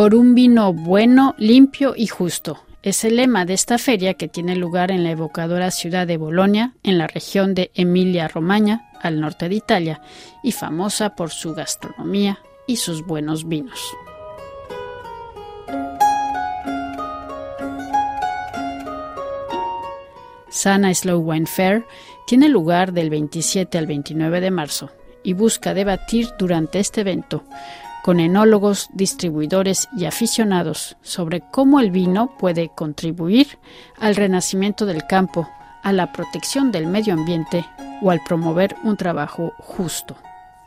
Por un vino bueno, limpio y justo. Es el lema de esta feria que tiene lugar en la evocadora ciudad de Bolonia, en la región de Emilia-Romagna, al norte de Italia, y famosa por su gastronomía y sus buenos vinos. Sana Slow Wine Fair tiene lugar del 27 al 29 de marzo y busca debatir durante este evento con enólogos, distribuidores y aficionados sobre cómo el vino puede contribuir al renacimiento del campo, a la protección del medio ambiente o al promover un trabajo justo.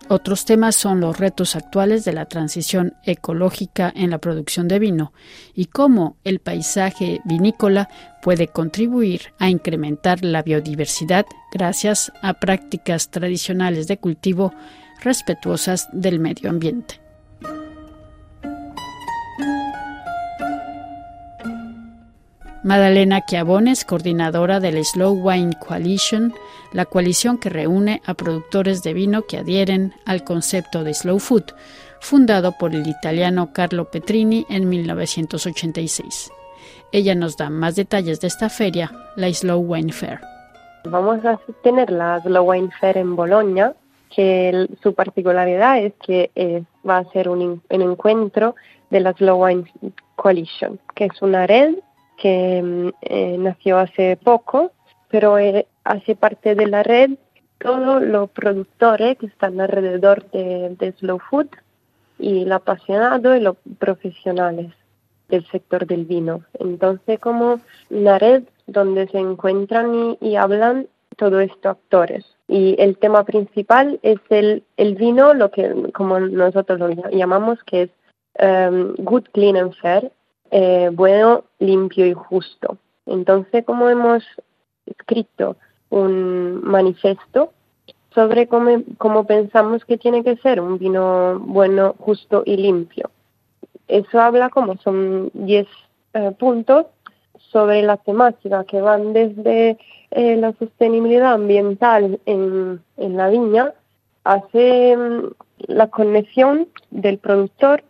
Otros temas son los retos actuales de la transición ecológica en la producción de vino y cómo el paisaje vinícola puede contribuir a incrementar la biodiversidad gracias a prácticas tradicionales de cultivo respetuosas del medio ambiente. Madalena Chiabones, coordinadora del Slow Wine Coalition, la coalición que reúne a productores de vino que adhieren al concepto de Slow Food, fundado por el italiano Carlo Petrini en 1986. Ella nos da más detalles de esta feria, la Slow Wine Fair. Vamos a tener la Slow Wine Fair en Bologna, que su particularidad es que eh, va a ser un, un encuentro de la Slow Wine Coalition, que es una red que mm, eh, nació hace poco, pero eh, hace parte de la red todos los productores que están alrededor de, Slow Food y los apasionados y los profesionales del sector del vino. Entonces, como una red donde se encuentran y, hablan todos estos actores. Y el tema principal es el, el vino, lo que como nosotros lo llamamos, que es um, Good, Clean and Fair, eh, bueno, limpio y justo. Entonces, como hemos escrito un manifiesto sobre cómo, pensamos que tiene que ser un vino bueno, justo y limpio. Eso habla como son 10 eh, puntos sobre la temática que van desde eh, la sostenibilidad ambiental en, en la viña, hace mm, la conexión del productor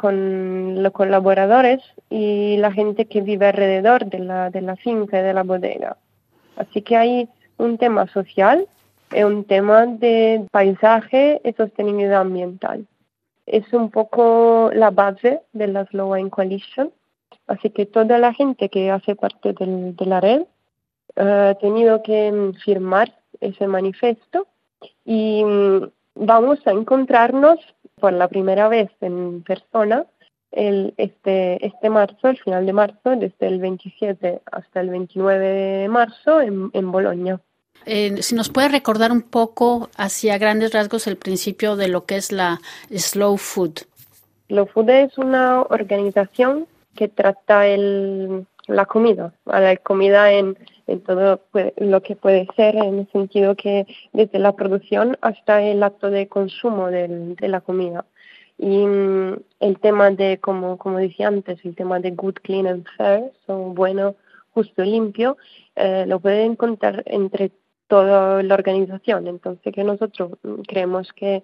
con los colaboradores y la gente que vive alrededor de la, de la finca y de la bodega. Así que hay un tema social y un tema de paisaje y sostenibilidad ambiental. Es un poco la base de la Slow Wine Coalition. Así que toda la gente que hace parte de la red eh, ha tenido que firmar ese manifiesto y mm, vamos a encontrarnos por la primera vez en persona el, este, este marzo, el final de marzo, desde el 27 hasta el 29 de marzo en, en Bolonia. Eh, si nos puede recordar un poco, hacia grandes rasgos, el principio de lo que es la Slow Food. Slow Food es una organización que trata el, la comida, la comida en, en todo lo que puede ser, en el sentido que desde la producción hasta el acto de consumo de la comida. Y mm, el tema de, como, como decía antes, el tema de good, clean and fair, son bueno, justo, limpio, eh, lo pueden encontrar entre toda la organización. Entonces, que nosotros mm, creemos que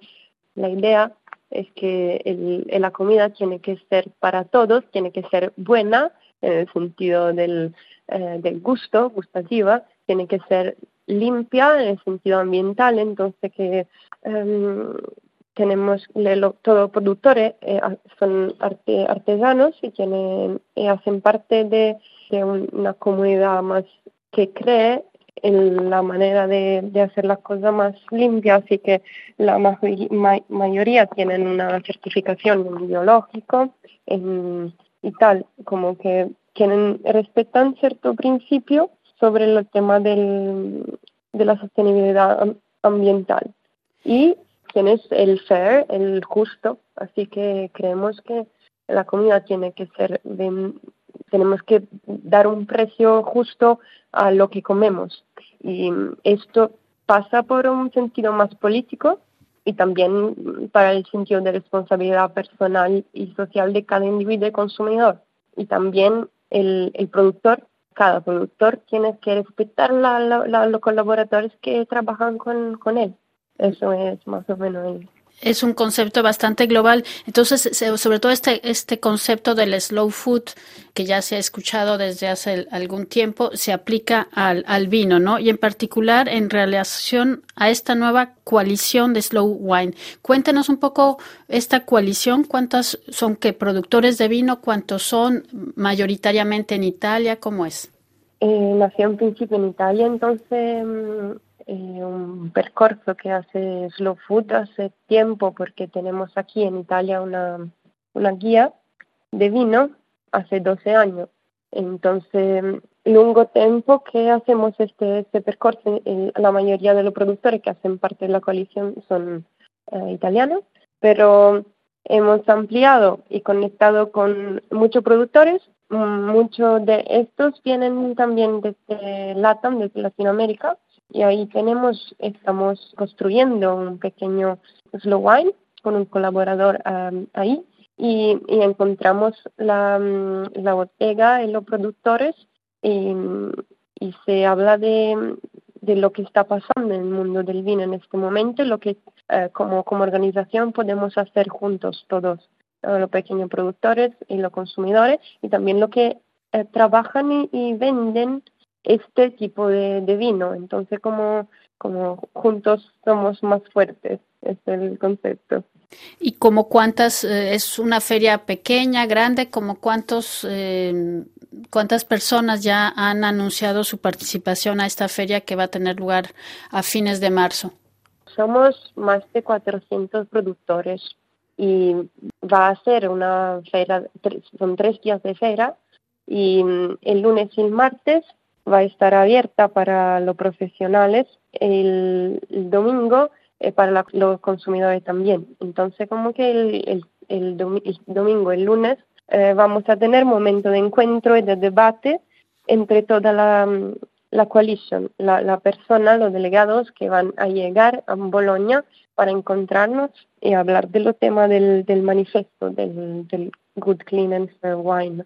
la idea es que la comida tiene que ser para todos, tiene que ser buena, en el sentido del, eh, del gusto, gustativa, tiene que ser limpia en el sentido ambiental, entonces que em, tenemos todos productores eh, son artesanos y tienen hacen parte de, una comunidad más que cree en la manera de, hacer las cosas más limpias, así que la mayoría tienen una certificación biológica y tal, como que tienen, respetan cierto principio sobre el tema del, de la sostenibilidad ambiental. Y tienes el fair, el justo, así que creemos que la comida tiene que ser, tenemos que dar un precio justo a lo que comemos. Y esto pasa por un sentido más político y también para el sentido de responsabilidad personal y social de cada individuo y consumidor. Y también el, el productor, cada productor tiene que respetar la, los colaboradores que trabajan con, con él. Eso es más o menos es un concepto bastante global. Entonces, sobre todo este, este concepto del slow food, que ya se ha escuchado desde hace algún tiempo, se aplica al, al vino, ¿no? Y en particular en relación a esta nueva coalición de slow wine. Cuéntanos un poco esta coalición, cuántos son que productores de vino, cuántos son mayoritariamente en Italia, ¿cómo es? Eh, nació en principio en Italia, entonces mm, eh, un percorso que hace Slow Food hace tiempo porque tenemos aquí en Italia una, una guía de vino hace 12 años. Entonces, lungo tiempo que hacemos este, este percorso, la mayoría de los productores que hacen parte de la coalición son eh, italianos, pero hemos ampliado y conectado con muchos productores. Muchos de estos vienen también desde LATAM, desde Latinoamérica, y ahí tenemos, estamos construyendo un pequeño slow wine con un colaborador ahí. Y, encontramos la, mm, la, botega y los productores y, se habla de, de, lo que está pasando en el mundo del vino en este momento, lo que eh, como, como organización podemos hacer juntos todos, los pequeños productores y los consumidores y también lo que eh, trabajan y venden este tipo de, vino. Entonces, como, como juntos somos más fuertes, es el concepto. ¿Y como cuántas, eh, es una feria pequeña, grande, como cuántos, eh, cuántas personas ya han anunciado su participación a esta feria que va a tener lugar a fines de marzo? Somos más de 400 productores y va a ser una feria, son tres días de feria y mm, el lunes y el martes va a estar abierta para los profesionales el, domingo eh, para los consumidores también. Entonces, como que el, domingo, el lunes, eh, vamos a tener momento de encuentro y de debate entre toda la, la coalition, la, persona, los delegados que van a llegar a Bolonia para encontrarnos y hablar de los temas del, del manifiesto, del Good Clean and Fair Wine.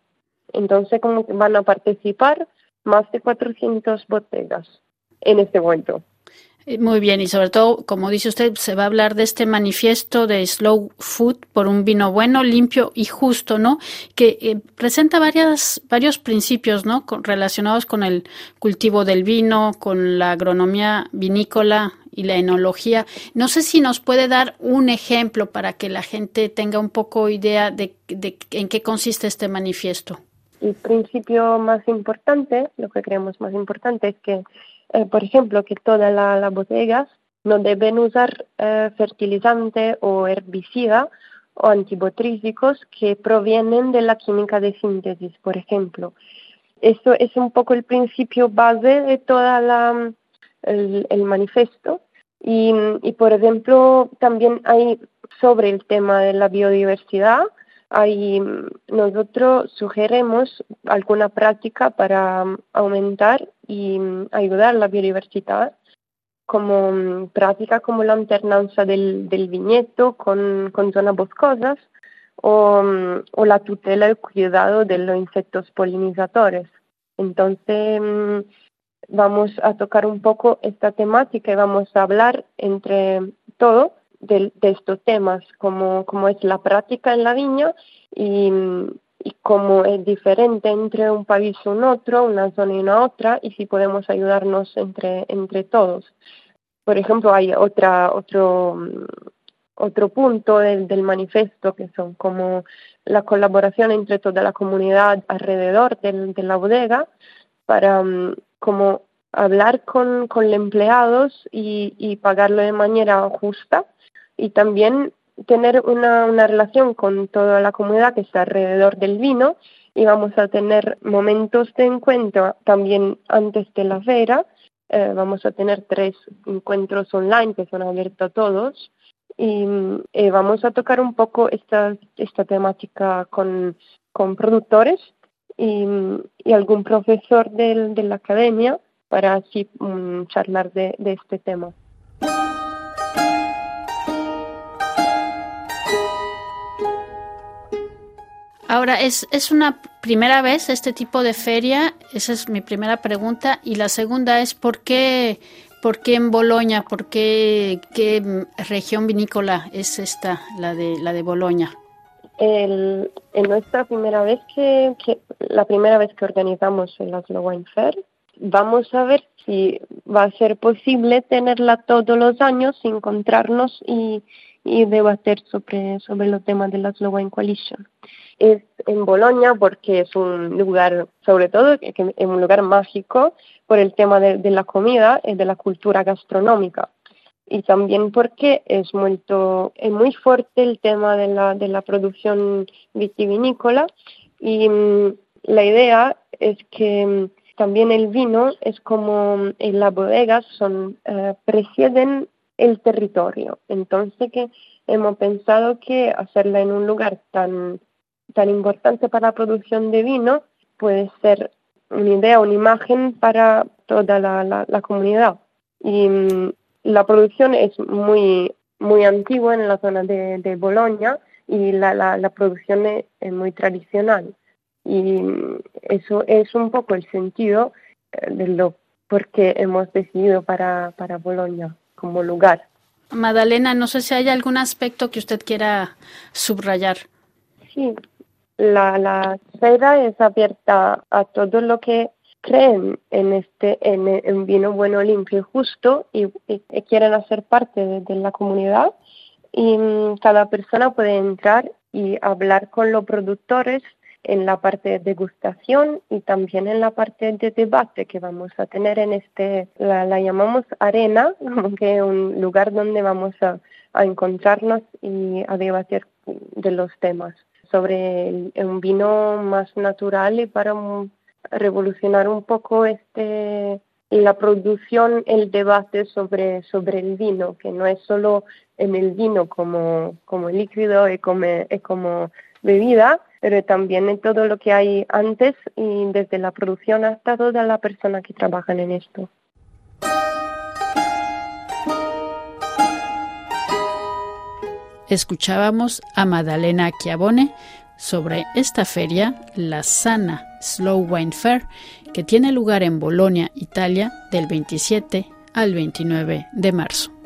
Entonces, como que van a participar más de 400 botellas en este momento. Eh, muy bien, y sobre todo, como dice usted, se va a hablar de este manifiesto de Slow Food por un vino bueno, limpio y justo, ¿no? Que eh, presenta varias, varios principios, ¿no? relacionados con el cultivo del vino, con la agronomía vinícola y la enología. No sé si nos puede dar un ejemplo para que la gente tenga un poco idea de en qué consiste este manifiesto. El principio más importante, lo que creemos más importante es que, eh, por ejemplo, que todas las bodegas no deben usar eh, fertilizante o herbicida o antibotrísicos que provienen de la química de síntesis, por ejemplo. Eso es un poco el principio base de toda la el, el manifiesto y, y, por ejemplo, también hay sobre el tema de la biodiversidad, Ahí nosotros sugerimos alguna práctica para aumentar y ayudar la biodiversidad, como práctica como la alternanza del, del con, con zonas boscosas o, o, la tutela y cuidado de los insectos polinizadores. Entonces, vamos a tocar un poco esta temática y vamos a hablar entre todo de, estos temas, como, como es la práctica en la viña y, y cómo es diferente entre un país y un otro, una zona y una otra, y si podemos ayudarnos entre, entre todos. Por ejemplo, hay otra, otro, otro punto del, del manifiesto que son como la colaboración entre toda la comunidad alrededor de la bodega para como hablar con, con los empleados y, y pagarlo de manera justa y también tener una, relación con toda la comunidad que está alrededor del vino y vamos a tener momentos de encuentro también antes de la feria. Eh, vamos a tener tres encuentros online que son abiertos a todos y eh, vamos a tocar un poco esta, esta temática con, con productores y, algún profesor de, la academia para así um, charlar de este tema. Ahora, ¿es, ¿es una primera vez este tipo de feria? Esa es mi primera pregunta. Y la segunda es, ¿por qué, ¿Por qué en Boloña? ¿Por qué, qué región vinícola es esta, la de, la de Boloña? El, en nuestra primera vez que, la primera vez que organizamos el Oslo Wine Fair, vamos a ver si va a ser posible tenerla todos los años, encontrarnos y, y debatir sobre, sobre los temas de la Slow Wine Coalition. Es en Bolonia porque es un lugar, sobre todo, es un lugar mágico por el tema de, la comida y de la cultura gastronómica. Y también porque es muy, es muy fuerte el tema de la, de la producción vitivinícola y mm, la idea es que mm, también el vino es como en las bodegas son eh, presiden el territorio. Entonces que hemos pensado que hacerla en un lugar tan, tan importante para la producción de vino puede ser una idea, una imagen para toda la, la, comunidad. Y mm, la producción es muy, muy antigua en la zona de, de y la, la, producción es, muy tradicional. Y mm, eso es un poco el sentido eh, de lo por qué hemos decidido para, para como lugar. Madalena, no sé si hay algún aspecto que usted quiera subrayar. Sí, la, la es abierta a todo lo que creen en este en, vino bueno, limpio y justo y, quieren hacer parte de, la comunidad y mm, cada persona puede entrar y hablar con los productores en la parte de degustación y también en la parte de debate que vamos a tener en este, la, llamamos arena, que es un lugar donde vamos a, encontrarnos y a debatir de los temas sobre un vino más natural y para revolucionar un poco este la producción, el debate sobre, sobre el vino, que no es solo en el vino como, como líquido y como, y como bebida, pero también en todo lo que hay antes y desde la producción hasta toda la persona que trabajan en esto. Escuchábamos a Madalena Chiavone sobre esta feria, la Sana Slow Wine Fair, que tiene lugar en Bolonia, Italia, del 27 al 29 de marzo.